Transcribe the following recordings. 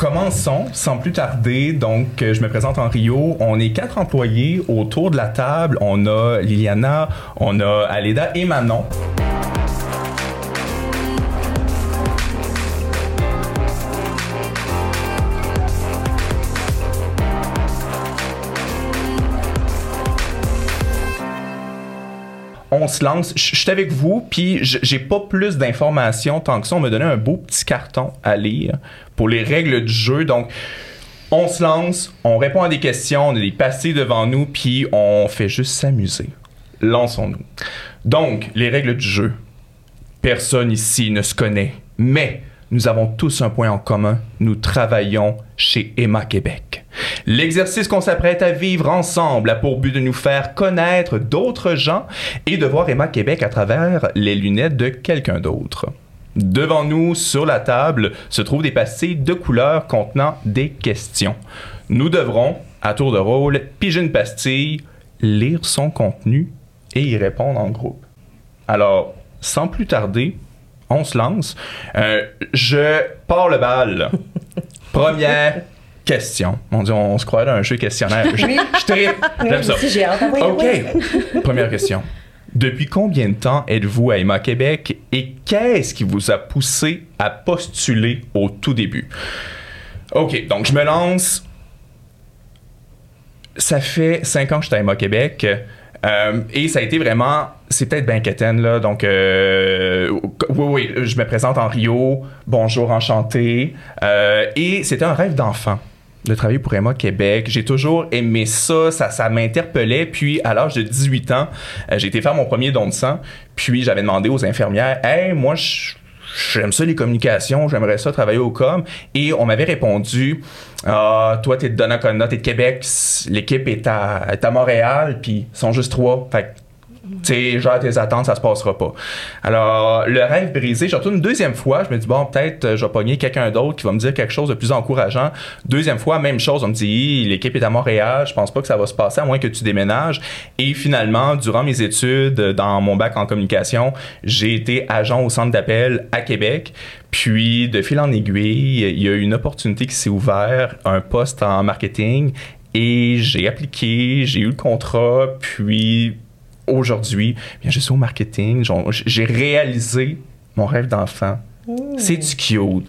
commençons sans plus tarder. Donc, euh, je me présente en Rio. On est quatre employés autour de la table. On a Liliana, on a Aleda et Manon. Se lance. Je suis avec vous, puis j'ai pas plus d'informations tant que ça. On m'a donné un beau petit carton à lire pour les règles du jeu. Donc, on se lance, on répond à des questions, on a des passés devant nous, puis on fait juste s'amuser. Lançons-nous. Donc, les règles du jeu. Personne ici ne se connaît, mais nous avons tous un point en commun. Nous travaillons chez Emma Québec. L'exercice qu'on s'apprête à vivre ensemble a pour but de nous faire connaître d'autres gens et de voir Emma Québec à travers les lunettes de quelqu'un d'autre. Devant nous, sur la table, se trouvent des passés de couleurs contenant des questions. Nous devrons, à tour de rôle, piger une pastille, lire son contenu et y répondre en groupe. Alors, sans plus tarder, on se lance. Euh, je pars le bal. Première question. Mon Dieu, on se croit dans un jeu questionnaire. Je, je J'aime ça. OK. Première question. Depuis combien de temps êtes-vous à Emma Québec et qu'est-ce qui vous a poussé à postuler au tout début? OK, donc je me lance. Ça fait cinq ans que je suis à Emma Québec. Euh, et ça a été vraiment, c'est peut-être bien là. Donc, euh, oui, oui, je me présente en Rio. Bonjour, enchanté. Euh, et c'était un rêve d'enfant de travailler pour Emma Québec. J'ai toujours aimé ça, ça, ça m'interpellait. Puis à l'âge de 18 ans, j'ai été faire mon premier don de sang. Puis j'avais demandé aux infirmières, hey, moi j'aime ça les communications, j'aimerais ça travailler au com. Et on m'avait répondu, ah, toi, t'es de Donnacona, t'es de Québec, l'équipe est à, est à Montréal, puis ils sont juste trois. Fait tu genre tes attentes, ça se passera pas. Alors, le rêve brisé, je retourne une deuxième fois, je me dis, bon, peut-être euh, je vais pogner quelqu'un d'autre qui va me dire quelque chose de plus encourageant. Deuxième fois, même chose, on me dit, l'équipe est à Montréal, je pense pas que ça va se passer à moins que tu déménages. Et finalement, durant mes études, dans mon bac en communication, j'ai été agent au centre d'appel à Québec. Puis, de fil en aiguille, il y a eu une opportunité qui s'est ouverte, un poste en marketing, et j'ai appliqué, j'ai eu le contrat, puis aujourd'hui, bien, je suis au marketing, j'ai réalisé mon rêve d'enfant. C'est du cute.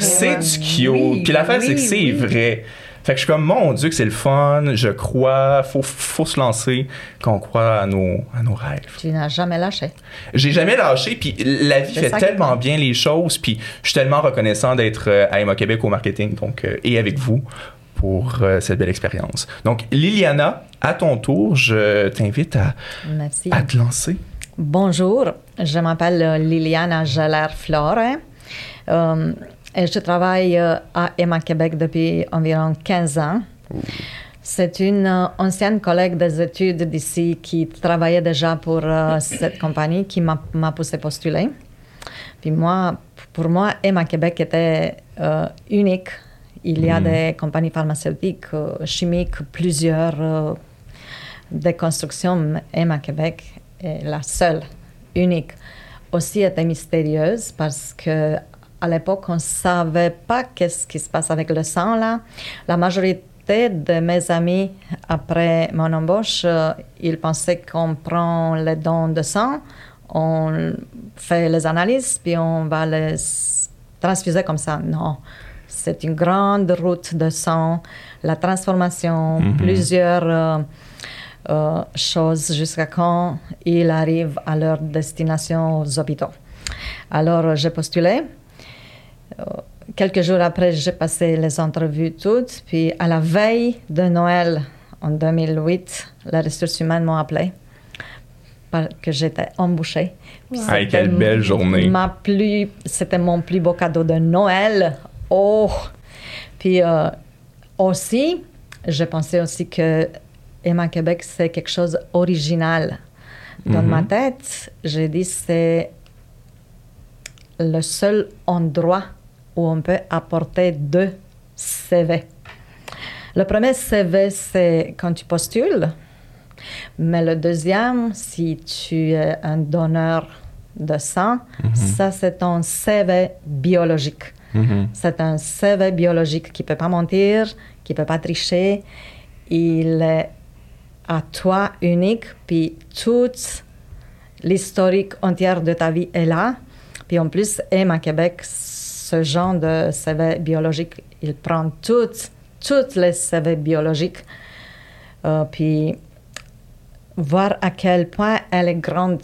C'est du cute. Puis l'affaire, c'est que c'est vrai. Fait que je suis comme, mon Dieu, que c'est le fun, je crois, faut, faut se lancer, qu'on croit à nos, à nos rêves. Tu n'as jamais lâché. J'ai jamais lâché, puis la vie fait tellement bien les choses, puis je suis tellement reconnaissant d'être euh, à Emma Québec au marketing, donc, euh, et avec vous pour euh, cette belle expérience. Donc, Liliana, à ton tour, je t'invite à, à te lancer. Bonjour, je m'appelle euh, Liliana Geller-Flore euh, et je travaille à Emma Québec depuis environ 15 ans. C'est une ancienne collègue des études d'ici qui travaillait déjà pour cette compagnie qui m'a poussé postuler. Puis moi, pour moi, Emma Québec était unique il y a mm. des compagnies pharmaceutiques, euh, chimiques, plusieurs euh, de construction. Emma Québec est la seule, unique. Aussi était mystérieuse parce que à l'époque, on ne savait pas qu'est-ce qui se passe avec le sang là. La majorité de mes amis, après mon embauche, euh, ils pensaient qu'on prend les dons de sang, on fait les analyses, puis on va les transfuser comme ça. Non c'est une grande route de sang, la transformation, mhm. plusieurs euh, euh, choses jusqu'à quand ils arrivent à leur destination aux hôpitaux. Alors, j'ai postulé. Euh, quelques jours après, j'ai passé les entrevues toutes. Puis, à la veille de Noël, en 2008, les ressources humaines m'ont appelé que j'étais embauchée. quelle belle journée! Ma plus, c'était mon plus beau cadeau de Noël Oh! Puis euh, aussi, je pensais aussi que Emma Québec, c'est quelque chose d'original. Dans ma mhm. tête, j'ai dit c'est le seul endroit où on peut apporter deux CV. Le premier CV, c'est quand tu postules. Mais le deuxième, si tu es un donneur de sang, mhm. ça, c'est ton CV biologique. Mhm. C'est un CV biologique qui ne peut pas mentir, qui ne peut pas tricher. Il est à toi unique, puis toute l'historique entière de ta vie est là. Puis en plus, Emma Québec, ce genre de CV biologique, il prend toutes, toutes les CV biologiques. Euh, puis voir à quel point elle est grande.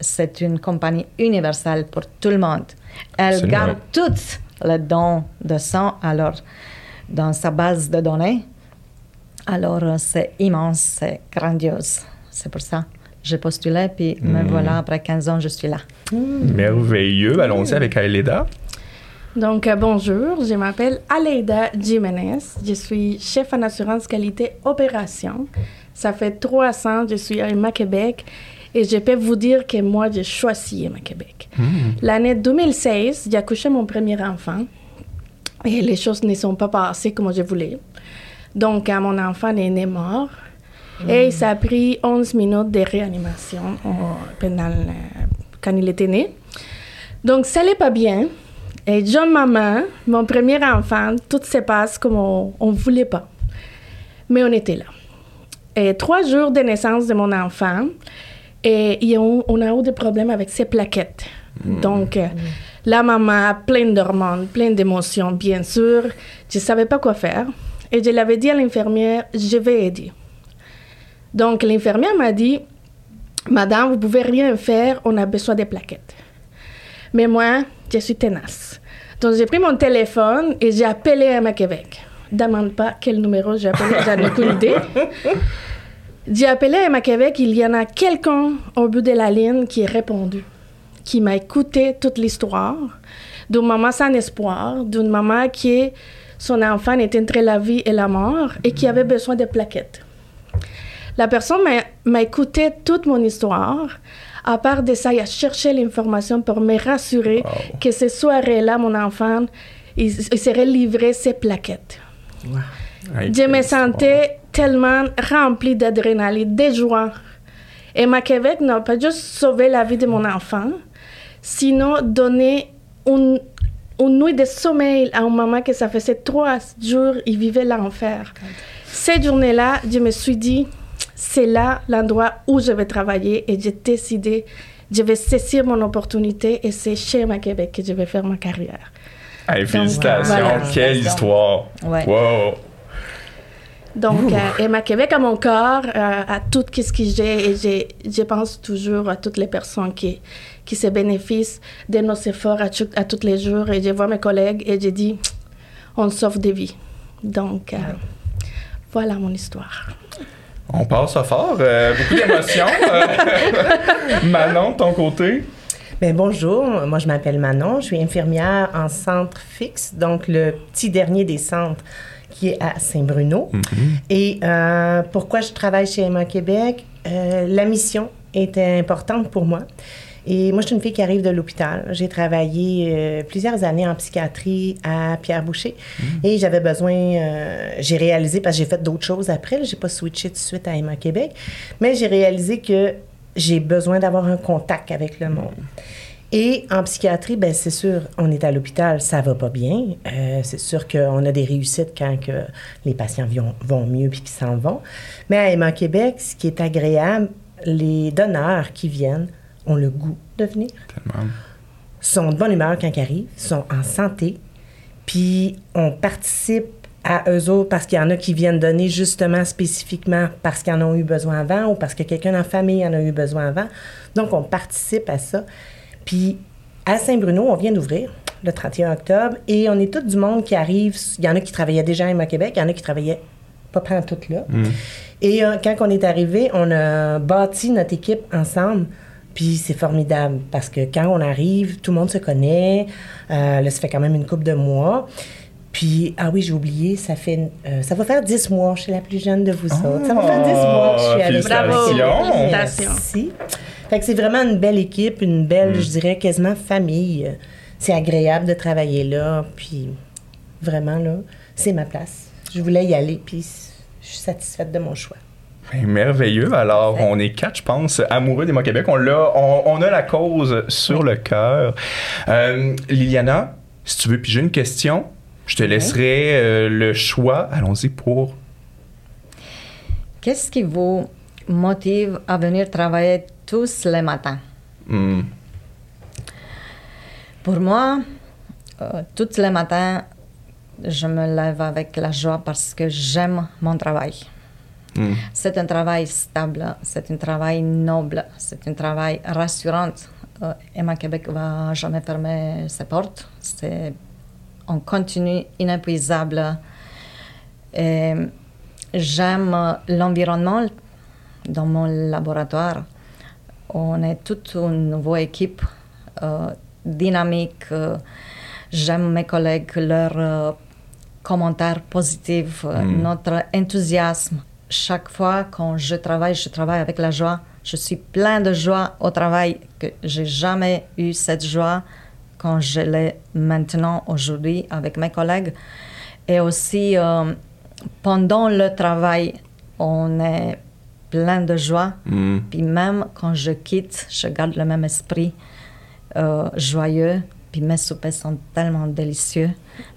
C'est une compagnie universelle pour tout le monde. Elle Absolument. garde toutes les dons de sang alors, dans sa base de données. Alors, euh, c'est immense, c'est grandiose. C'est pour ça que j'ai postulé, puis me Mm. voilà, après 15 ans, je suis là. Merveilleux. Allons-y avec Aeleda. Donc, euh, bonjour, je m'appelle Aleida Jiménez. Je suis chef en assurance qualité opération. Ça fait trois ans que je suis à Québec et je peux vous dire que moi, j'ai choisi Emma Québec. L'année 2016, j'ai accouché mon premier enfant et les choses ne sont pas passées comme je voulais. Donc, euh, mon enfant est né mort et ça a pris 11 minutes de réanimation euh, pendant le- quand il était né. Donc, ça n'allait pas bien. Et John Maman, mon premier enfant, tout se passe comme on ne voulait pas. Mais on était là. Et trois jours de naissance de mon enfant, et, on, on a eu des problèmes avec ses plaquettes. Donc, euh, la maman, pleine d'hormones, pleine d'émotions, bien sûr. Je ne savais pas quoi faire. Et je l'avais dit à l'infirmière, je vais aider. Donc, l'infirmière m'a dit, Madame, vous pouvez rien faire, on a besoin des plaquettes. Mais moi, je suis tenace. Donc, j'ai pris mon téléphone et j'ai appelé Emma Québec. Demande pas quel numéro j'ai appelé, j'en ai aucune idée. J'ai appelé Emma Québec, il y en a quelqu'un au bout de la ligne qui a répondu, qui m'a écouté toute l'histoire d'une maman sans espoir, d'une maman qui, son enfant était entre la vie et la mort et qui avait besoin de plaquettes. La personne m'a- écouté toute mon histoire. À part de ça, il a cherché l'information pour me rassurer Wow. que ce soir-là, mon enfant, il, il serait livré ses plaquettes. Je me sentais tellement remplie d'adrénaline, de joie. Et ma Québec n'a pas juste sauvé la vie de mon enfant, sinon donné une, une nuit de sommeil à une maman que ça faisait trois jours, il vivait l'enfer. Cette journée-là, je me suis dit, c'est là l'endroit où je vais travailler et j'ai décidé, je vais saisir mon opportunité et c'est chez ma Québec que je vais faire ma carrière. Hey, félicitations. voilà. Quelle histoire. Ouais. Wow. Donc, euh, Emma Québec à mon corps, euh, à tout ce que j'ai, et je pense toujours à toutes les personnes qui, qui se bénéficient de nos efforts à, à tous les jours. Et je vois mes collègues et je dis, on sauve des vies. Donc, euh, voilà mon histoire. On passe à fort. euh, beaucoup d'émotions. Manon, de ton côté? Ben, bonjour, moi je m'appelle Manon, je suis infirmière en centre fixe, donc le petit dernier des centres qui est à Saint-Bruno. Et euh, pourquoi je travaille chez Emma Québec? Euh, la mission était importante pour moi. Et moi, je suis une fille qui arrive de l'hôpital. J'ai travaillé euh, plusieurs années en psychiatrie à Pierre Boucher. Et j'avais besoin, euh, j'ai réalisé, parce que j'ai fait d'autres choses après, j'ai pas switché tout de suite à Emma Québec, mais j'ai réalisé que j'ai besoin d'avoir un contact avec le monde. Et en psychiatrie, ben c'est sûr, on est à l'hôpital, ça va pas bien. Euh, c'est sûr qu'on a des réussites quand que les patients vont, vont mieux puis qu'ils s'en vont. Mais à Emma Québec, ce qui est agréable, les donneurs qui viennent ont le goût de venir, Tellement. sont de bonne humeur quand ils arrivent, sont en santé, puis on participe à eux autres parce qu'il y en a qui viennent donner justement spécifiquement parce qu'ils en ont eu besoin avant ou parce que quelqu'un en famille en a eu besoin avant. Donc, on participe à ça. Puis, à Saint-Bruno, on vient d'ouvrir le 31 octobre et on est tout du monde qui arrive. Il y en a qui travaillaient déjà à Emma Québec, il y en a qui travaillaient pas près tout là. Et euh, quand on est arrivé, on a bâti notre équipe ensemble. Puis c'est formidable parce que quand on arrive, tout le monde se connaît. Euh, là, ça fait quand même une couple de mois. Puis, ah oui, j'ai oublié, ça fait, euh, ça va faire 10 mois, je suis la plus jeune de vous autres. Ça va faire 10 mois que je suis avec Bravo. Félicitations. Félicitations. Merci. Fait que c'est vraiment une belle équipe, une belle, je dirais, quasiment famille. C'est agréable de travailler là, puis vraiment, là, c'est ma place. Je voulais y aller, puis je suis satisfaite de mon choix. Ben, merveilleux. Alors, on est quatre, je pense, amoureux d'Emma Québec. On, l'a, on, on a la cause sur le cœur. Euh, Liliana, si tu veux piger une question, je te laisserai euh, le choix. Allons-y pour. Qu'est-ce qui vous motive à venir travailler tous les matins? Hmm. Pour moi, euh, tous les matins, je me lève avec la joie parce que j'aime mon travail. Hmm. C'est un travail stable, c'est un travail noble, c'est un travail rassurant. Euh, Emma Québec va jamais fermer ses portes. C'est on continue inépuisable. J'aime l'environnement dans mon laboratoire. On est toute une nouvelle équipe euh, dynamique. euh, J'aime mes collègues, leurs euh, commentaires positifs, Mm. notre enthousiasme. Chaque fois quand je travaille, je travaille avec la joie. Je suis plein de joie au travail que j'ai jamais eu cette joie quand je l'ai maintenant aujourd'hui avec mes collègues. Et aussi euh, pendant le travail, on est plein de joie. Hmm. Puis même quand je quitte, je garde le même esprit euh, joyeux. Puis mes soupers sont tellement délicieux.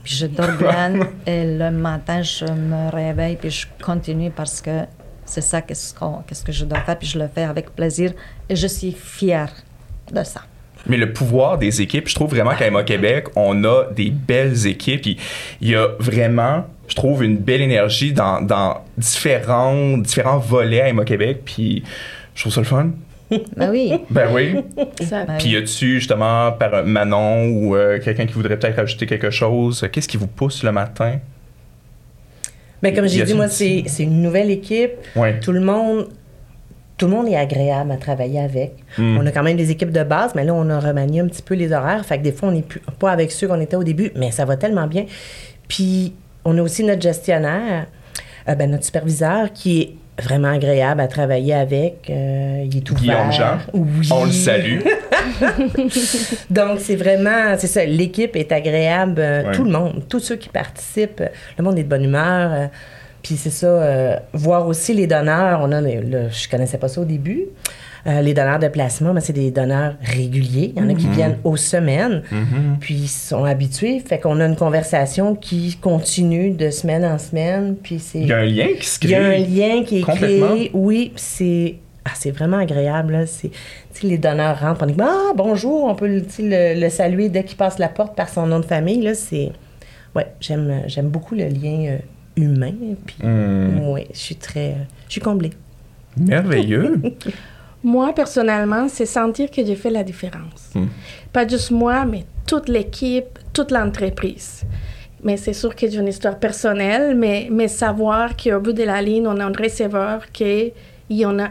Puis je dors bien et le matin, je me réveille puis je continue parce que c'est ça qu'est-ce, qu'on- qu'est-ce que je dois faire. Puis je le fais avec plaisir et je suis fière de ça. Mais le pouvoir des équipes, je trouve vraiment qu'à Emma Québec, on a des belles équipes. Il y a vraiment, je trouve, une belle énergie dans, dans différents, différents volets à Emma Québec. Puis je trouve ça le fun. Ben oui. Ben oui. Ça- Ben Puis y a-tu justement par Manon ou euh, quelqu'un qui voudrait peut-être ajouter quelque chose? Qu'est-ce qui vous pousse le matin? Mais comme j'ai dit, moi, c'est une nouvelle équipe. Ouais. Tout le monde. Tout le monde est agréable à travailler avec. Mm. On a quand même des équipes de base, mais là, on a remanié un petit peu les horaires. Fait que des fois, on n'est plus- pas avec ceux qu'on était au début, mais ça va tellement bien. Puis, on a aussi notre gestionnaire, euh, ben, notre superviseur, qui est vraiment agréable à travailler avec. Euh, il est ouvert. Guillaume Jean. Oui. On le salue. Donc, c'est vraiment, c'est ça, l'équipe est agréable, euh, Ouais. tout le monde, tous ceux qui participent, le monde est de bonne humeur. euh, puis c'est ça, voir aussi les donneurs, on a, je connaissais pas ça au début, euh, les donneurs de placement, mais c'est des donneurs réguliers. Il y en a qui viennent aux semaines, puis ils sont habitués. Fait qu'on a une conversation qui continue de semaine en semaine, puis c'est... Il y a un lien qui se Il y a un crée. lien qui est créé. Oui, puis c'est ah, c'est vraiment agréable. Là. C'est, les donneurs rentrent, on dit Ah, bonjour, on peut le, saluer dès qu'il passe la porte par son nom de famille. Là, c'est... Ouais, j'aime, j'aime beaucoup le lien euh, humain. Puis, oui, je suis très. je suis comblée. Merveilleux. Moi, personnellement, c'est sentir que j'ai fait la différence. Mm. Pas juste moi, mais toute l'équipe, toute l'entreprise. Mais c'est sûr que j'ai une histoire personnelle, mais, mais savoir qu'au bout de la ligne, on a un receveur qui en a,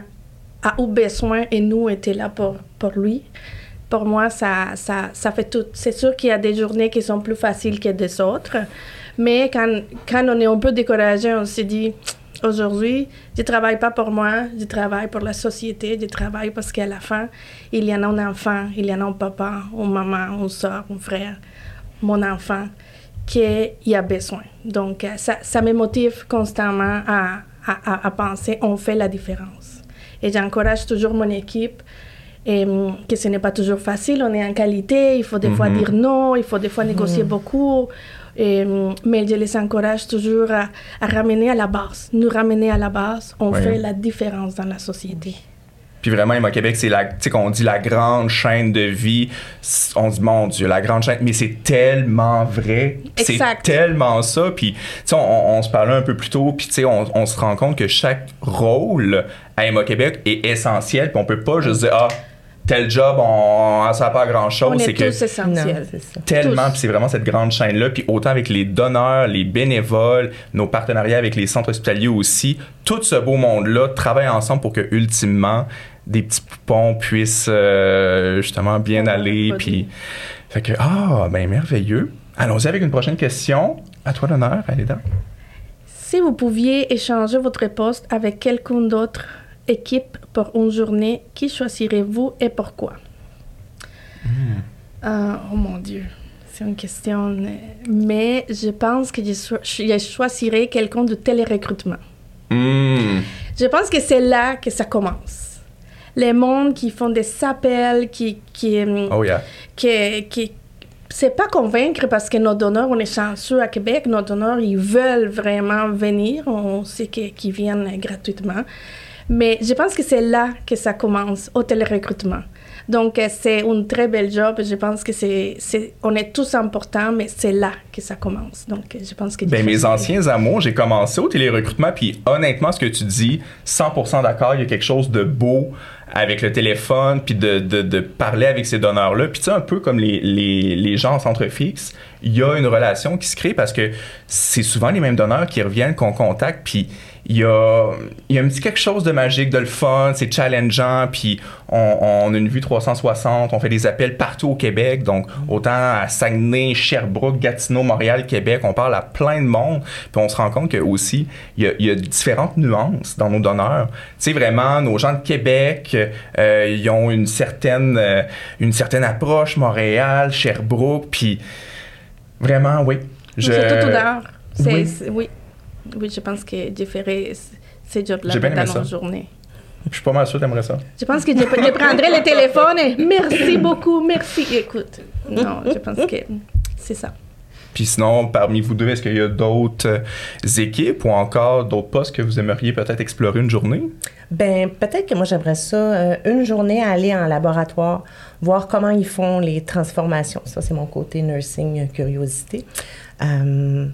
a eu besoin et nous étions là pour, pour lui. Pour moi, ça, ça, ça fait tout. C'est sûr qu'il y a des journées qui sont plus faciles que des autres, mais quand, quand on est un peu découragé, on se dit, aujourd'hui, je travaille pas pour moi, je travaille pour la société, je travaille parce qu'à la fin, il y en a un enfant, il y en a un papa, une maman, une soeur, un frère, mon enfant, qui a besoin. Donc, euh, ça, ça me motive constamment à, à, à- penser, on fait la différence. Et j'encourage toujours mon équipe, et, hum, que ce n'est pas toujours facile, on est en qualité, il faut des fois Mhm. dire non, il faut des fois négocier beaucoup, et, hum, mais je les encourage toujours à, à ramener à la base, nous ramener à la base, on fait la différence dans la société. Puis vraiment, Emma Québec, c'est la, tu sais, qu'on dit la grande chaîne de vie. On dit, mon Dieu, la grande chaîne. Mais c'est tellement vrai. C'est tellement ça. Puis, tu sais, on, on se parlait un peu plus tôt. Puis, tu sais, on, on se rend compte que chaque rôle à Emma Québec est essentiel. Puis, on peut pas juste dire, ah, tel job, on, ça n'a pas grand chose. C'est est que essentiels. tellement, c'est vraiment cette grande chaîne-là, puis autant avec les donneurs, les bénévoles, nos partenariats avec les centres hospitaliers aussi, tout ce beau monde-là travaille ensemble pour que, ultimement, des petits poupons puissent euh, justement bien Ouais, aller, puis... Fait que, ah, ben merveilleux. Allons-y avec une prochaine question. À toi l'honneur, Alida. Si vous pouviez échanger votre poste avec quelqu'un d'autre équipe pour une journée, qui choisirez-vous et pourquoi? Ah, oh mon Dieu, c'est une question. euh, Mais je pense que je, je choisirais quelqu'un de télérecrutement. Hmm. Je pense que c'est là que ça commence. Les mondes qui font des appels, qui, qui, hum, Oh yeah. qui, qui c'est pas convaincre parce que nos donneurs, on est chanceux à Québec, nos donneurs, ils veulent vraiment venir, on sait qu'ils viennent gratuitement. Mais je pense que c'est là que ça commence, au télérecrutement. Donc, euh, c'est une très belle job. Je pense que c'est, on est tous importants, mais c'est là que ça commence. Donc, euh, je pense que... Ben, mes anciens amours, j'ai commencé au télérecrutement, puis honnêtement, ce que tu dis, 100% d'accord, il y a quelque chose de beau avec le téléphone, puis de, de, de parler avec ces donneurs-là. Puis tu sais, un peu comme les, les, les gens en centre fixe, il y a une relation qui se crée parce que c'est souvent les mêmes donneurs qui reviennent, qu'on contacte, puis il y a, il y a un petit quelque chose de magique, de le fun, c'est challengeant, puis on, on a une vue 360, on fait des appels partout au Québec, donc autant à Saguenay, Sherbrooke, Gatineau, Montréal, Québec, on parle à plein de monde, puis on se rend compte que aussi il y a, il y a différentes nuances dans nos donneurs. Tu sais vraiment, nos gens de Québec, euh, ils ont une certaine, euh, une certaine approche, Montréal, Sherbrooke, puis vraiment, oui. Je- C'est tout Oui. c'est- oui. Oui, je pense que je ferai c- ces jobs-là dans nos journées. Je suis pas mal sûr que t'aimerais ça. Je pense que je, je prendrai le téléphone et merci beaucoup, merci. Écoute, non, je pense que c'est ça. Puis sinon, parmi vous deux, est-ce qu'il y a d'autres euh, équipes ou encore d'autres postes que vous aimeriez peut-être explorer une journée? Ben, peut-être que moi, j'aimerais ça, euh, une journée, à aller en laboratoire, voir comment ils font les transformations. Ça, c'est mon côté nursing, euh, curiosité. Euh,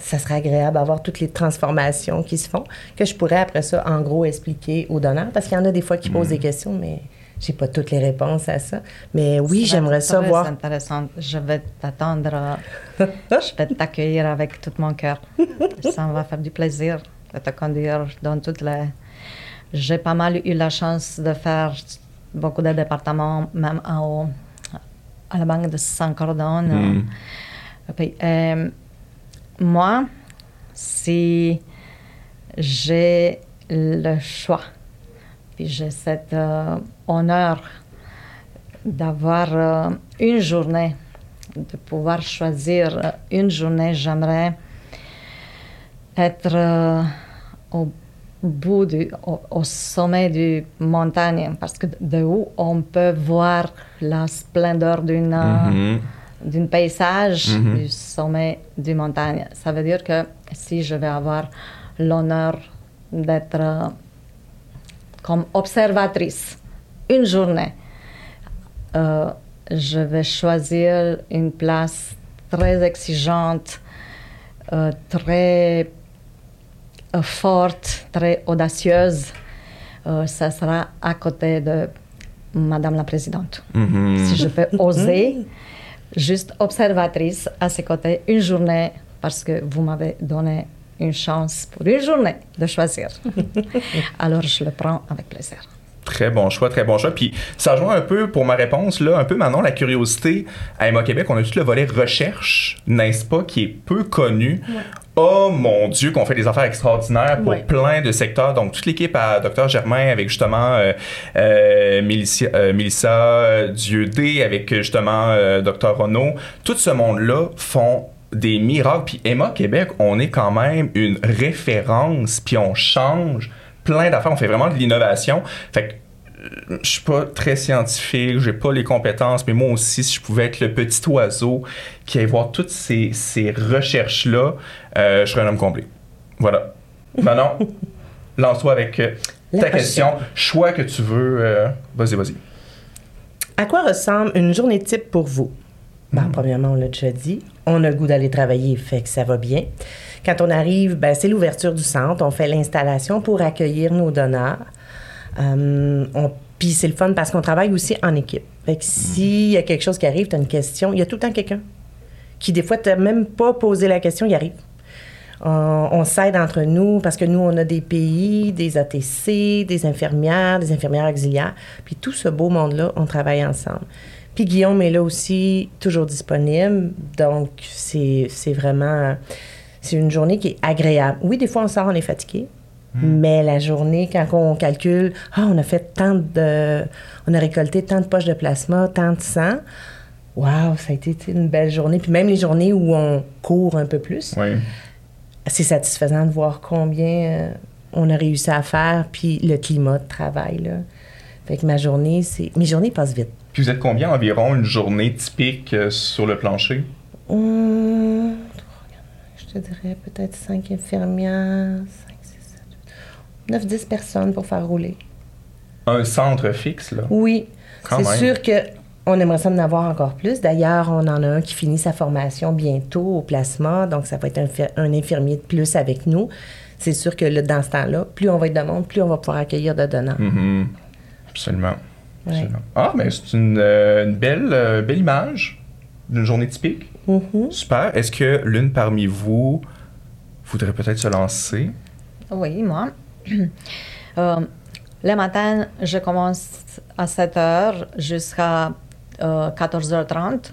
ça serait agréable d'avoir toutes les transformations qui se font, que je pourrais après ça, en gros, expliquer aux donneurs, parce qu'il y en a des fois qui posent des questions, mais j'ai pas toutes les réponses à ça. Mais oui, j'aimerais ça voir. intéressant. Je vais t'attendre. je vais t'accueillir avec tout mon cœur. Ça me va faire du plaisir de te conduire dans toutes les. J'ai pas mal eu la chance de faire beaucoup de départements, même en haut, à la banque de Saint-Cordon. Mm. Puis, euh, moi, si j'ai le choix, puis j'ai cet euh, honneur d'avoir euh, une journée, de pouvoir choisir euh, une journée, j'aimerais être au bout du, sommet du montagne, parce que de où on peut voir la splendeur d'une Mhm. D'un paysage Mhm. du sommet du montagne. Ça veut dire que si je vais avoir l'honneur d'être euh, comme observatrice une journée, euh, je vais choisir une place très exigeante, euh, très euh, forte, très audacieuse. Euh, ça sera à côté de Madame la Présidente. Mhm. Si je peux oser, juste observatrice à ses côtés une journée, parce que vous m'avez donné une chance pour une journée de choisir. Alors je le prends avec plaisir. Très bon choix, très bon choix. Puis ça rejoint un peu pour ma réponse, là, un peu Manon, la curiosité. À Emma Québec, on a tout le volet recherche, n'est-ce pas, qui est peu connu. Oh mon Dieu, qu'on fait des affaires extraordinaires pour Ouais. plein de secteurs. Donc, toute l'équipe à Dr Germain avec justement euh, euh, euh, Mélissa euh, Dieudé, avec justement euh, Dr Renaud, tout ce monde-là font des miracles. Puis Emma Québec, on est quand même une référence, puis on change plein d'affaires. On fait vraiment de l'innovation. Fait que euh, je suis pas très scientifique, j'ai pas les compétences, mais moi aussi, si je pouvais être le petit oiseau qui allait voir toutes ces, ces recherches-là, euh, je serais un homme complet. Voilà. Manon, lance-toi avec euh, La ta prochaine. question. Choix que tu veux. euh, vas-y, vas-y. À quoi ressemble une journée type pour vous? Ben, Premièrement, on l'a déjà dit. On a le goût d'aller travailler, fait que ça va bien. Quand on arrive, ben, c'est l'ouverture du centre. On fait l'installation pour accueillir nos donneurs. Euh, on- Puis c'est le fun parce qu'on travaille aussi en équipe. Fait que s'il y a quelque chose qui arrive, tu as une question, il y a tout le temps quelqu'un qui, des fois, tu même pas posé la question, il arrive. On, on s'aide entre nous parce que nous, on a des pays, des ATC, des infirmières, des infirmières auxiliaires. Puis tout ce beau monde-là, on travaille ensemble. Puis Guillaume est là aussi, toujours disponible. Donc, c'est c'est vraiment... C'est une journée qui est agréable. Oui, des fois, on sort, on est fatigué. Mais la journée, quand on calcule, ah, on a fait tant de... On a récolté tant de poches de plasma, tant de sang. Wow, ça a été une belle journée. Puis même les journées où on court un peu plus, Oui. c'est satisfaisant de voir combien euh, on a réussi à faire, puis le climat de travail. Là. Fait que ma journée, c'est. Mes journées passent vite. Puis vous êtes combien environ une journée typique euh, sur le plancher? Hum, je dirais peut-être 5 infirmières, 5, 6, 7, 9, 10 personnes pour faire rouler. Un centre fixe, là? Oui. C'est sûr que on aimerait ça en avoir encore plus. D'ailleurs, on en a un qui finit sa formation bientôt au plasma, donc ça va être un, fi- un infirmier de plus avec nous. C'est sûr que là, dans ce temps-là, plus on va être de monde, plus on va pouvoir accueillir de donneurs. Absolument. Ouais. Absolument. Ah, mais c'est une, euh, une belle, euh, belle image d'une journée typique. Mhm. Super. Est-ce que l'une parmi vous voudrait peut-être se lancer? Oui, moi. Euh, le matin, je commence à 7 heures jusqu'à euh, 14h30.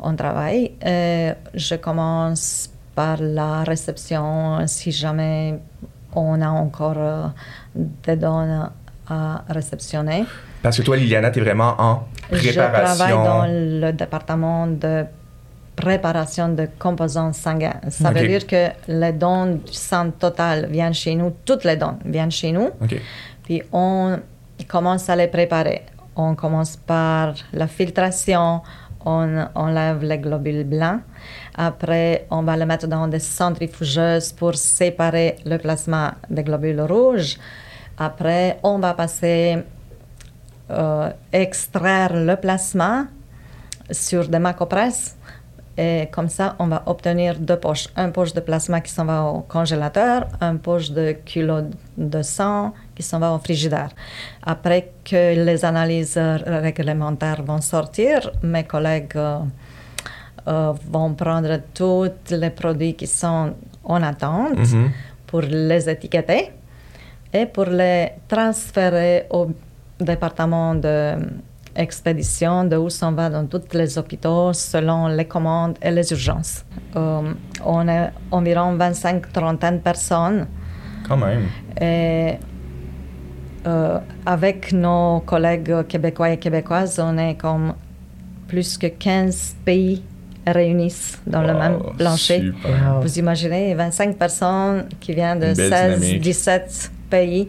On travaille. Et je commence par la réception si jamais on a encore euh, des dons à réceptionner. Parce que toi, Liliana, tu es vraiment en Je préparation. travaille dans le département de préparation de composants sanguins. Ça veut dire que les dons du sang total viennent chez nous, toutes les dons viennent chez nous, puis on commence à les préparer. On commence par la filtration, on enlève les globules blancs. Après, on va le mettre dans des centrifugeuses pour séparer le plasma des globules rouges. Après, on va passer euh, extraire le plasma sur des macropresses. Et comme ça, on va obtenir deux poches. Un poche de plasma qui s'en va au congélateur, un poche de kilos de sang qui s'en va au frigidaire. Après que les analyses réglementaires vont sortir, mes collègues euh, euh, vont prendre tous les produits qui sont en attente Mhm. pour les étiqueter et pour les transférer au département d'expédition de où s'en va dans tous les hôpitaux selon les commandes et les urgences. Euh, on est environ 25-30 personnes Quand même. et euh, avec nos collègues québécois et québécoises, on est comme plus que 15 pays réunis dans le Wow, même plancher. super. Vous imaginez 25 personnes qui viennent de Une belle 16, dynamique. 17 pays.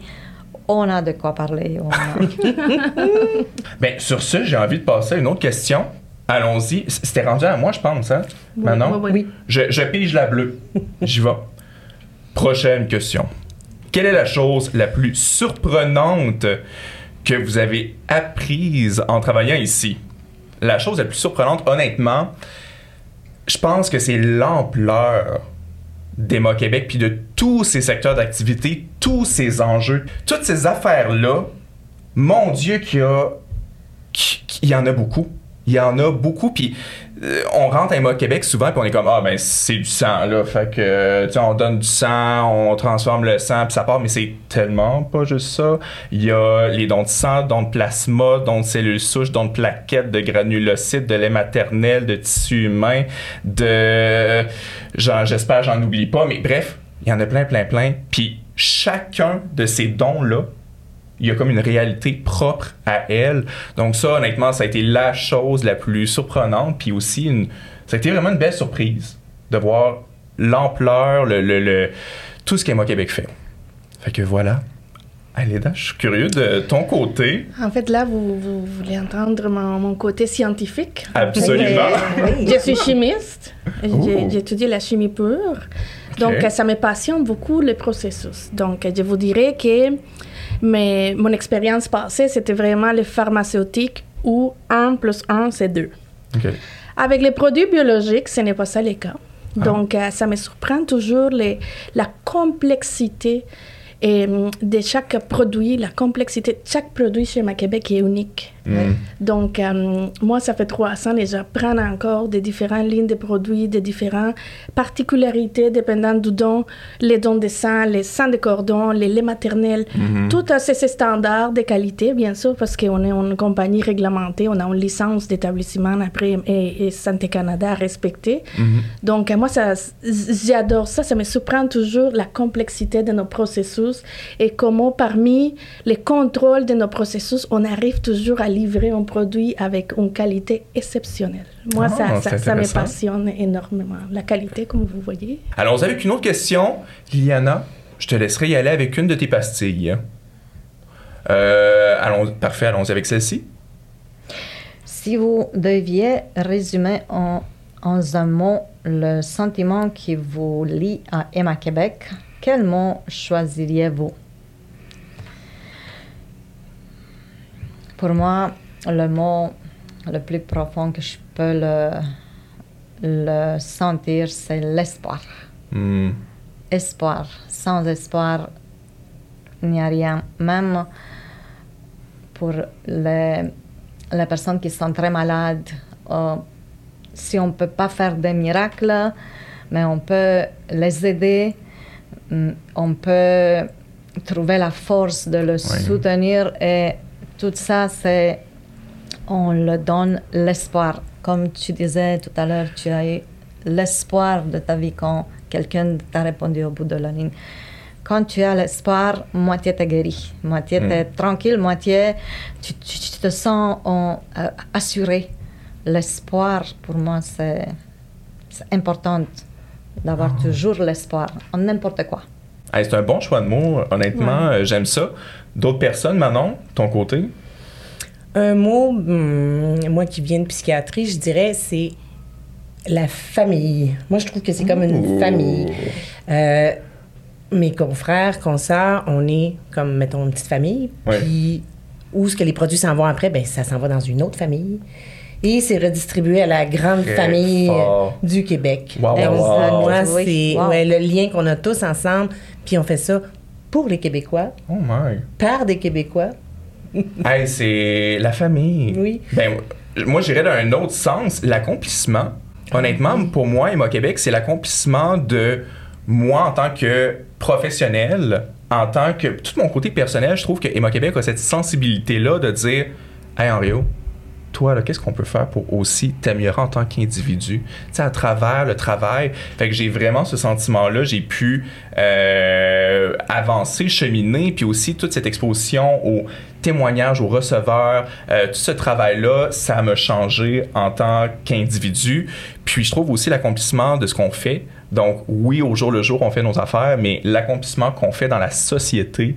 On a de quoi parler. on a- Ben, sur ce, j'ai envie de passer à une autre question. Allons-y. C'était rendu à moi, je pense, hein? Manon? oui, oui. Je, je pige la bleue. J'y vais. Prochaine question. Quelle est la chose la plus surprenante que vous avez apprise en travaillant ici? La chose la plus surprenante, honnêtement, je pense que c'est l'ampleur d'Emma Québec, puis de tous ces secteurs d'activité, tous ces enjeux, toutes ces affaires-là. Mon Dieu, qu'il y y en a beaucoup. Il y en a beaucoup, puis euh, on rentre à Québec souvent, puis on est comme ah ben c'est du sang là, fait que tu sais on donne du sang, on transforme le sang, puis ça part, mais c'est tellement pas juste ça. Il y a les dons de sang, dons de plasma, dons de cellules souches, dons de plaquettes, de granulocytes, de lait maternel, de tissu humain, de j'espère j'en oublie pas, mais bref, il y en a plein plein plein, puis chacun de ces dons là il y a comme une réalité propre à elle. Donc ça, honnêtement, ça a été la chose la plus surprenante, puis aussi une, ça a été vraiment une belle surprise de voir l'ampleur, le, le, le- tout ce qu'Emma Québec fait. Fait que voilà. Aleda, je suis curieux de ton côté. En fait, là, vous, vous voulez entendre mon, mon côté scientifique. Absolument. Oui. Je suis chimiste. Étudié la chimie pure. Donc, ça me passionne beaucoup le processus. Donc, je vous dirais que mais mon expérience passée, c'était vraiment le pharmaceutique où 1 plus 1, c'est 2. Ok. Avec les produits biologiques, ce n'est pas ça le cas. Ah. Donc, euh, ça me surprend toujours les, la complexité et, hum, de chaque produit, la complexité de chaque produit chez Ma Québec est unique. Mm. Donc, euh, moi, ça fait trois ans et j'apprends encore des différentes lignes de produits, des différentes particularités dépendant du don, les dons de sang, les sangs de cordon, les laits maternels, Mhm. tout à ces standards de qualité, bien sûr, parce qu'on est une compagnie réglementée, on a une licence d'établissement après et, et Santé Canada à respecter. Mhm. Donc, euh, moi, ça, j'adore ça. Ça me surprend toujours la complexité de nos processus et comment, parmi les contrôles de nos processus, on arrive toujours à livrer un produit avec une qualité exceptionnelle. Moi, Ah, ça, ça, ça me passionne énormément. La qualité, comme vous voyez. Allons avec une autre question. Liliana, je te laisserai y aller avec une de tes pastilles. Euh, allons, parfait, allons-y avec celle-ci. Si vous deviez résumer en, en un mot le sentiment qui vous lie à Emma Québec, quel mot choisiriez-vous? Pour moi, le mot le plus profond que je peux le, le sentir, c'est l'espoir. Hmm. Espoir. Sans espoir, il n'y a rien. Même pour les, les personnes qui sont très malades, euh, si on ne peut pas faire des miracles, mais on peut les aider, mm, on peut trouver la force de le soutenir et tout ça, c'est on le donne l'espoir. Comme tu disais tout à l'heure, tu as eu l'espoir de ta vie quand quelqu'un t'a répondu au bout de la ligne. Quand tu as l'espoir, moitié t'es guéri, moitié Mm. t'es tranquille, moitié tu, tu- tu te sens en- euh, assuré. L'espoir, pour moi, c'est important d'avoir toujours l'espoir en n'importe quoi. Hey, c'est un bon choix de mots, honnêtement, euh, j'aime ça. D'autres personnes, Manon, ton côté? Un mot, hum, moi qui viens de psychiatrie, je dirais, c'est la famille. Moi, je trouve que c'est comme une famille. Euh, mes confrères, consoeurs, on est comme, mettons, une petite famille. Ouais. Puis, où ce que les produits s'en vont après, ben ça s'en va dans une autre famille. Et c'est redistribué à la grande Très famille fort. du Québec. Wow, wow, Donc, wow. Moi, c'est Wow. ouais, le lien qu'on a tous ensemble. Puis on fait ça pour les Québécois, Oh my. par des Québécois. Hey, c'est la famille. Oui. Ben, moi, j'irais dans un autre sens, l'accomplissement. Honnêtement, pour moi, Emma Québec, c'est l'accomplissement de moi en tant que professionnel, en tant que. Tout mon côté personnel, je trouve que Emma Québec a cette sensibilité-là de dire Hey, Henrio, toi, qu'est-ce qu'on peut faire pour aussi t'améliorer en tant qu'individu? Tu sais, à travers le travail? Fait que j'ai vraiment ce sentiment-là. J'ai pu euh, avancer, cheminer, puis aussi toute cette exposition aux témoignages, aux receveurs, euh, tout ce travail-là, ça m'a changé en tant qu'individu. Puis je trouve aussi l'accomplissement de ce qu'on fait. Donc, oui, au jour le jour, on fait nos affaires, mais l'accomplissement qu'on fait dans la société,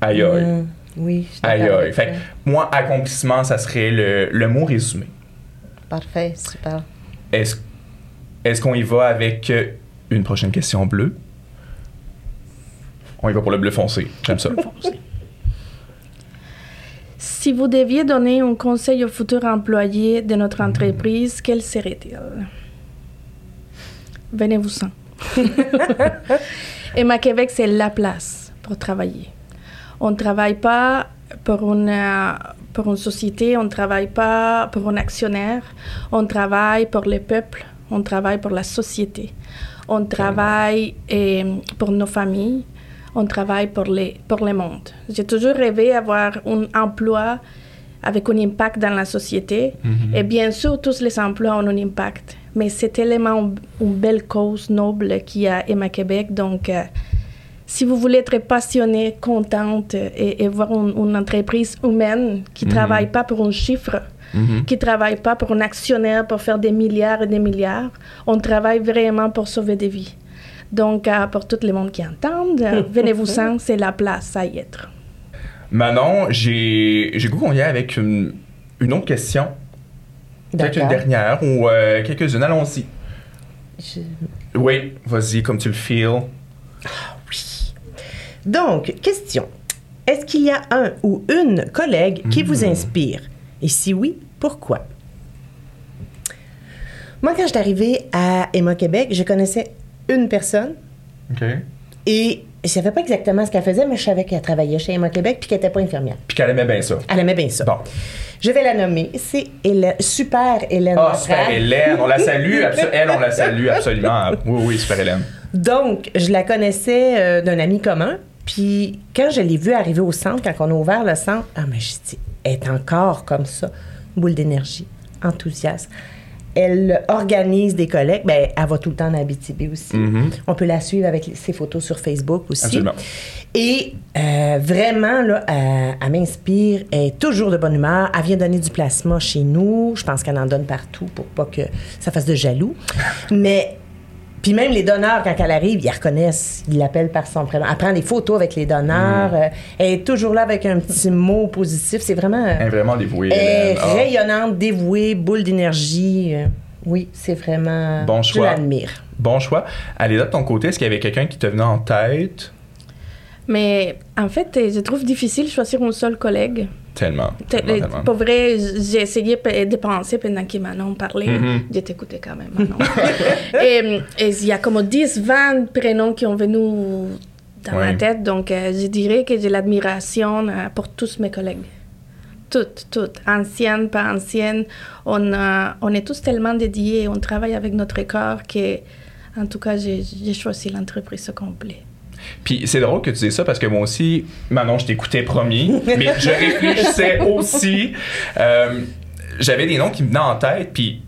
aïe aïe. Hum, oui. je suis Aïe d'accord aïe. Fait moi, accomplissement, ça serait le, le mot résumé. Parfait, super. Est-ce est qu'on y va avec euh, une prochaine question bleue? On y va pour le bleu foncé. J'aime ça. Si vous deviez donner un conseil aux futurs employés de notre entreprise, quel serait-il? Venez-vous-en. Emma Québec, c'est la place pour travailler. On ne travaille pas pour une, pour une société, on ne travaille pas pour un actionnaire, on travaille pour le peuple, on travaille pour la société, on travaille euh, pour nos familles, on travaille pour, les, pour le monde. J'ai toujours rêvé d'avoir un emploi avec un impact dans la société. Et bien sûr, tous les emplois ont un impact. Mais c'est tellement une belle cause noble qu'il y a Emma Québec. Donc, euh, si vous voulez être passionné, contente et, et voir une, une entreprise humaine qui ne Mhm. travaille pas pour un chiffre, Mhm. qui ne travaille pas pour un actionnaire pour faire des milliards et des milliards, on travaille vraiment pour sauver des vies. Donc, euh, pour tout le monde qui entend, euh, venez-vous-en, c'est la place à y être. Manon, j'ai j'ai goût qu'on y aille avec une, une autre question. Peut-être une dernière ou euh, quelques-unes. Allons-y. Je- Oui, vas-y, comme tu le feels. Donc, question. Est-ce qu'il y a un ou une collègue qui vous inspire? Et si oui, pourquoi? Moi, quand je suis arrivée à Emma Québec, je connaissais une personne OK. et je savais pas exactement ce qu'elle faisait, mais je savais qu'elle travaillait chez Emma Québec puis qu'elle n'était pas infirmière. Puis qu'elle aimait bien ça. Elle aimait bien ça. Bon. Je vais la nommer. C'est Hélène- Super Hélène. Ah, Laprade. super Hélène, on la salue. elle, on la salue absolument. Oui, oui, super Hélène. Donc, je la connaissais euh, d'un ami commun. Puis, quand je l'ai vue arriver au centre, quand on a ouvert le centre, ah, mais je dis, elle est encore comme ça. Boule d'énergie, enthousiaste. Elle organise des collectes. Ben, elle va tout le temps en Abitibi aussi. Mhm. On peut la suivre avec ses photos sur Facebook aussi. Absolument. Et euh, vraiment, là, elle, elle m'inspire. Elle est toujours de bonne humeur. Elle vient donner du plasma chez nous. Je pense qu'elle en donne partout pour pas que ça fasse de jaloux. Mais Puis même les donneurs, quand elle arrive, ils la reconnaissent. Ils l'appellent par son prénom. Elle prend des photos avec les donneurs. euh, elle est toujours là avec un petit mot positif. C'est vraiment... Elle est vraiment dévouée. Elle. Ah. rayonnante, dévouée, boule d'énergie. euh, oui, c'est vraiment... Bon Je choix. l'admire. Bon choix. Aléda, de ton côté, est-ce qu'il y avait quelqu'un qui te venait en tête? Mais en fait, euh, je trouve difficile de choisir un seul collègue. Tellement. Te- tellement, tellement. Pour vrai, j'ai essayé de penser pendant que Manon parlait. Mhm. Je t'écoutais quand même, Manon. et il y a comme 10, 20 prénoms qui ont venu dans ma tête. Donc, euh, je dirais que j'ai l'admiration euh, pour tous mes collègues. Toutes, toutes, anciennes, pas anciennes. On, euh, on est tous tellement dédiés, on travaille avec notre corps que, en tout cas, j'ai j'ai choisi l'entreprise au complet. Puis c'est drôle que tu dises ça parce que moi aussi, Manon, je t'écoutais promis, mais je réfléchissais aussi. Euh, J'avais des noms qui me venaient en tête, puis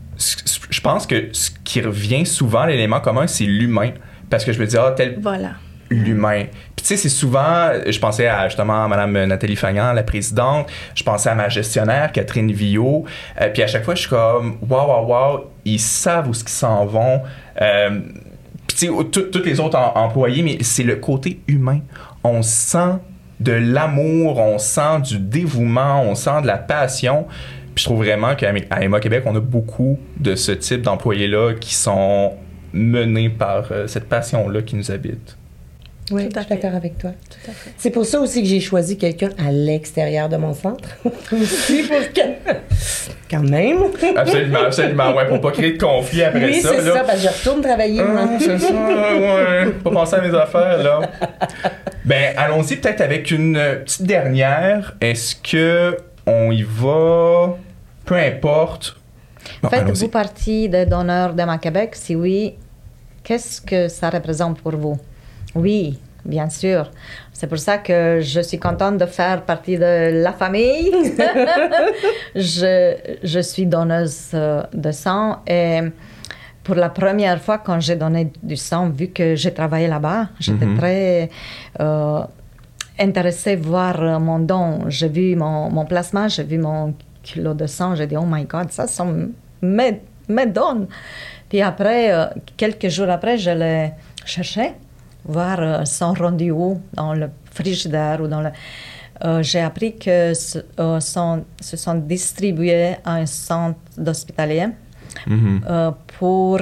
je pense que ce qui revient souvent, l'élément commun, c'est l'humain. Parce que je me dis, ah, tel Voilà. l'humain. Puis tu sais, c'est souvent, je pensais à justement à Mme Nathalie Fagnan, la présidente, je pensais à ma gestionnaire, Catherine Villot, Euh, puis à chaque fois, je suis comme, waouh, waouh, waouh, ils savent où ce qu'ils s'en vont. Euh, puis tous les autres em- employés, mais c'est le côté humain. On sent de l'amour, on sent du dévouement, on sent de la passion. Puis je trouve vraiment qu'à Emma Québec, on a beaucoup de ce type d'employés-là qui sont menés par euh, cette passion-là qui nous habite. Oui, Tout à je suis d'accord avec toi. C'est pour ça aussi que j'ai choisi quelqu'un à l'extérieur de mon centre. Aussi pour que... Quand même. Absolument, absolument. Ouais, pour pas créer de conflit après oui, ça. c'est là. ça, parce que je retourne travailler, moi. Ah, c'est ça, ouais. Pas penser à mes affaires, là. Ben, allons-y peut-être avec une euh, petite dernière. Est-ce que on y va? Peu importe. Bon. Faites-vous partie des donneurs d'Emma Québec? Si oui, qu'est-ce que ça représente pour vous? Oui, bien sûr. C'est pour ça que je suis contente de faire partie de la famille. je, je suis donneuse euh, de sang et pour la première fois quand j'ai donné du sang, vu que j'ai travaillé là-bas, j'étais Mhm. très euh, intéressée voir mon don. J'ai vu mon, mon plasma, j'ai vu mon kilo de sang, j'ai dit, oh my God, ça sont mes, mes dons. Puis après, euh, quelques jours après, je l'ai cherché, voir euh, son rendu où, dans le frigidaire ou dans le... Euh, j'ai appris que ce, euh, sont, se sont distribués à un centre d'hospitalier Mhm. euh, pour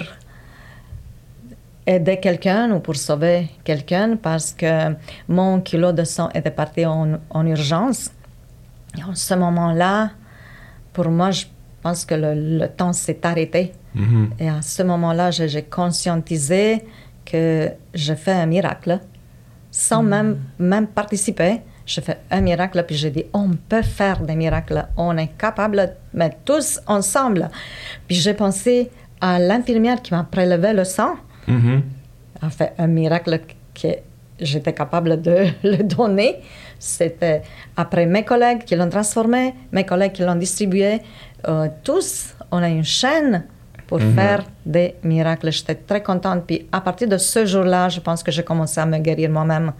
aider quelqu'un ou pour sauver quelqu'un parce que mon kilo de sang était parti en, en urgence. Et en ce moment-là, pour moi, je pense que le, le temps s'est arrêté. Mhm. Et à ce moment-là, j'ai conscientisé que je fais un miracle sans même, même participer. Je fais un miracle, puis j'ai dit, on peut faire des miracles, on est capable, mais tous ensemble. Puis j'ai pensé à l'infirmière qui m'a prélevé le sang, Mhm. a fait un miracle que j'étais capable de le donner. C'était après mes collègues qui l'ont transformé, mes collègues qui l'ont distribué. Euh, tous, on a une chaîne pour Mhm. faire des miracles. J'étais très contente. Puis à partir de ce jour-là, je pense que j'ai commencé à me guérir moi-même.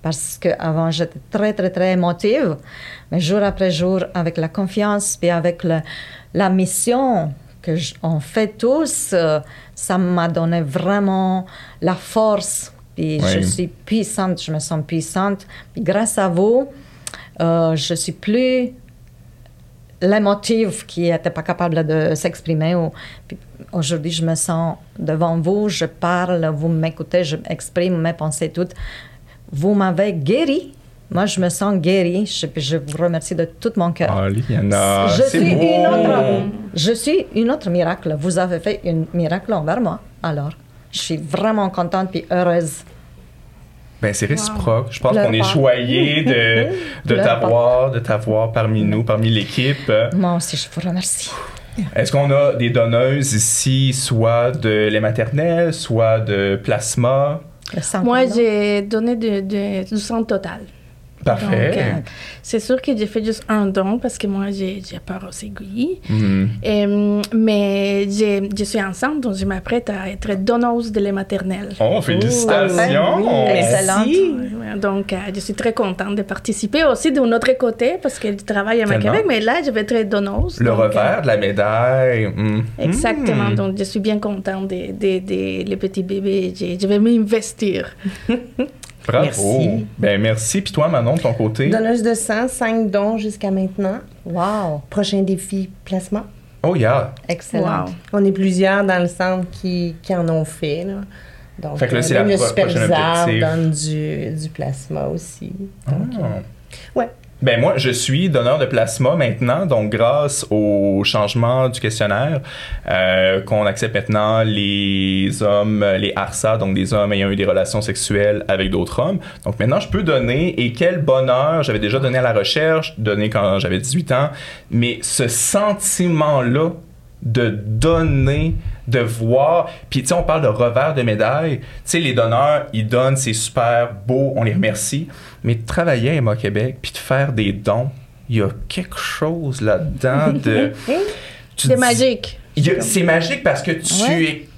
Parce qu'avant, j'étais très, très, très émotive. Mais jour après jour, avec la confiance, puis avec le- la mission que on fait tous, euh, ça m'a donné vraiment la force. Puis Oui. je suis puissante, je me sens puissante. Puis grâce à vous, euh, je suis plus l'émotive qui n'était pas capable de s'exprimer. Aujourd'hui, je me sens devant vous, je parle, vous m'écoutez, je exprime mes pensées toutes. Vous m'avez guéri. Moi, je me sens guérie. Je, je vous remercie de tout mon cœur. Ah, je, suis beau. une autre, je suis une autre miracle. Vous avez fait un miracle envers moi. Alors, je suis vraiment contente puis heureuse. Ben, c'est réciproque. Je pense qu'on est choyé de, de t'avoir, de t'avoir parmi nous, parmi l'équipe. Moi aussi, je vous remercie. Est-ce qu'on a des donneuses ici, soit de lait maternel, soit de plasma? Moi, j'ai donné de- de- du sang total. Parfait. Donc, euh, c'est sûr que j'ai fait juste un don parce que moi, j'ai j'ai peur aux aiguilles. Et, hum, mais j'ai- je suis enceinte, donc je m'apprête à être donneuse de lait maternel. Oh, félicitations! parfait. Excellent. Merci. Ouais, Donc, euh, je suis très contente de participer aussi de notre côté parce que je travaille à. Québec, mais là, je vais être donneuse. Le donc, euh, revers de la médaille. mhm. Exactement. Donc, je suis bien contente des de, de les petits bébés. Je, je vais m'investir. Bravo. Merci. Ben merci. Puis toi, Manon, de ton côté? Donneuse de sang, 5 dons jusqu'à maintenant. Wow, Prochain défi, placement. Oh, yeah. excellent. Wow. On est plusieurs dans le centre qui, qui en ont fait. Là. Donc, Fait que là, euh, c'est même la le pro- prochaine superviseur donne du, du plasma aussi. Donc, Ah. euh, ouais. Ben moi, je suis donneur de plasma maintenant, donc grâce au changement du questionnaire, euh, qu'on accepte maintenant les hommes, les ARSA, donc des hommes ayant eu des relations sexuelles avec d'autres hommes. Donc maintenant, je peux donner, et quel bonheur, j'avais déjà donné à la recherche, donné quand j'avais 18 ans, mais ce sentiment-là de donner, de voir. Puis, tu sais, on parle de revers de médaille. Tu sais, les donneurs, ils donnent, c'est super beau, on les remercie. Mais de travailler à Emma Québec, puis de faire des dons, il y a quelque chose là-dedans de. C'est magique. C'est magique parce que tu Ouais. es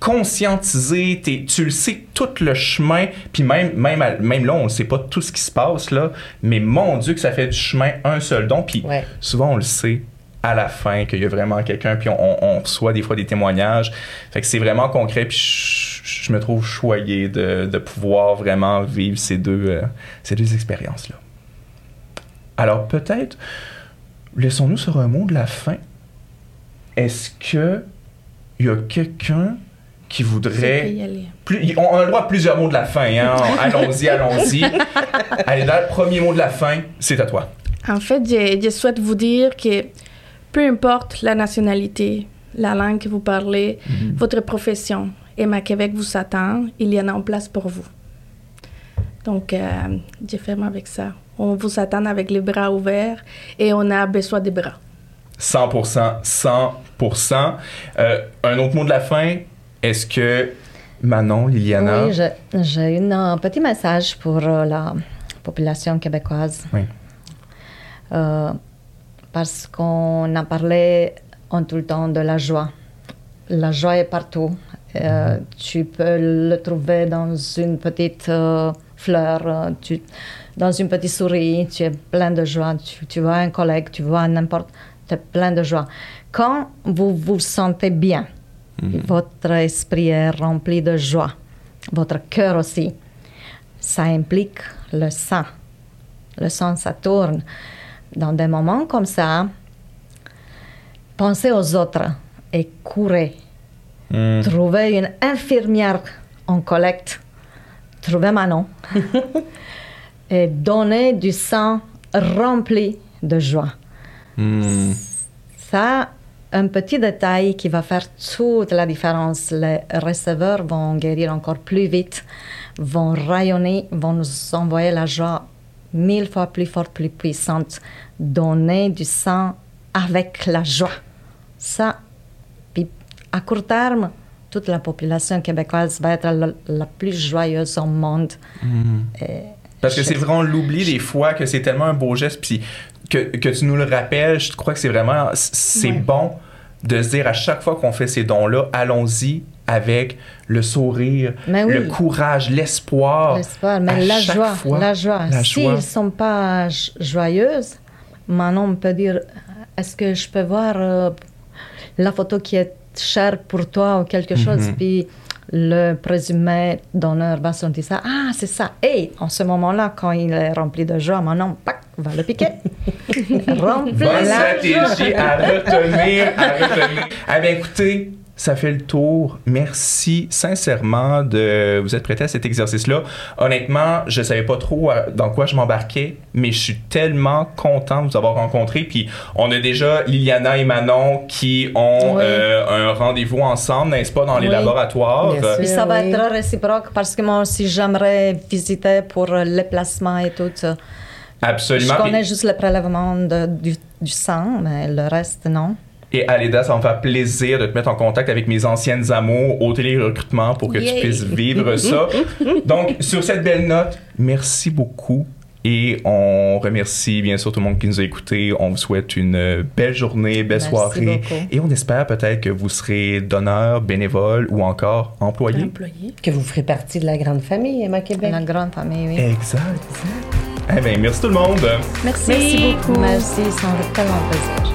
conscientisé, tu le sais tout le chemin, puis même, même, même là, on ne sait pas tout ce qui se passe, là, mais mon Dieu que ça fait du chemin un seul don, puis Ouais. souvent on le sait à la fin qu'il y a vraiment quelqu'un, puis on, on reçoit des fois des témoignages, fait que c'est vraiment concret, puis je, je me trouve choyé de, de pouvoir vraiment vivre ces deux, euh, ces deux expériences-là. Alors peut-être, laissons-nous sur un mot de la fin. Est-ce que il y a quelqu'un qui voudrait y aller. plus, on a le droit à plusieurs mots de la fin. Hein? allons-y, allons-y. Allez, dans le premier mot de la fin, c'est à toi. En fait, je, je souhaite vous dire que peu importe la nationalité, la langue que vous parlez, votre profession, Emma Québec vous attend, il y en a en place pour vous. Donc, euh, je ferme avec ça. On vous attend avec les bras ouverts et on a besoin des bras. 100%, 100%. Euh, un autre mot de la fin, est-ce que Manon, Liliana, Oui, j'ai- un petit message pour euh, la population québécoise. Oui. Euh, parce qu'on a parlé en tout le temps de la joie. La joie est partout. Euh, Tu peux le trouver dans une petite euh, fleur, euh, tu- dans une petite souris. Tu es plein de joie. Tu, tu vois un collègue, tu vois n'importe. Tu es plein de joie. Quand vous vous sentez bien, votre esprit est rempli de joie, votre cœur aussi, ça implique le sang. Le sang, ça tourne. Dans des moments comme ça, pensez aux autres et courez. Hmm. Trouvez une infirmière en collecte. Trouvez Manon. et donnez du sang rempli de joie. Hmm. Ça, un petit détail qui va faire toute la différence. Les receveurs vont guérir encore plus vite, vont rayonner, vont nous envoyer la joie mille fois plus forte, plus puissante. Donner du sang avec la joie. Ça, puis à court terme, toute la population québécoise va être la, la plus joyeuse au monde. Et Parce que c'est vraiment l'oubli des fois que c'est tellement un beau geste, puis que, que tu nous le rappelles, je crois que c'est vraiment, c'est Ouais. bon de se dire à chaque fois qu'on fait ces dons-là, allons-y avec le sourire, oui. le courage, l'espoir. L'espoir, mais à la chaque joie, fois. la joie. La S'ils joie. ne sont pas jo- joyeuses, Manon peut dire Est-ce que je peux voir euh, la photo qui est chère pour toi ou quelque chose? Mhm. Puis le présumé donneur va sentir ça Ah, c'est ça. Et en ce moment-là, quand il est rempli de joie, Manon pac, va le piquer. Bonne la joie. stratégie à retenir, à retenir. Ah bien, écoutez, ça fait le tour. Merci sincèrement de vous être prêté à cet exercice-là. Honnêtement, je savais pas trop euh, dans quoi je m'embarquais, mais je suis tellement content de vous avoir rencontré. Puis on a déjà Liliana et Manon qui ont Oui. euh, un rendez-vous ensemble, n'est-ce pas, dans les Oui. laboratoires? Bien sûr. Puis ça va Oui. être réciproque parce que moi aussi, j'aimerais visiter pour euh, les placements et tout. Je Absolument. connais Puis- juste le prélèvement de- du, du sang, mais le reste, non. Et Aleda, ça va me faire plaisir de te mettre en contact avec mes anciennes amours au télérecrutement pour que tu puisses vivre ça. Donc, sur cette belle note, merci beaucoup Et on remercie bien sûr tout le monde qui nous a écoutés. On vous souhaite une belle journée, belle Merci soirée. beaucoup. Et on espère peut-être que vous serez donneur, bénévole ou encore employé. Employé. Que vous ferez partie de la grande famille Emma Québec. Une grande famille, oui. Exact. Eh bien, merci tout le monde. Merci. Merci beaucoup. Merci, c'est un tellement plaisir.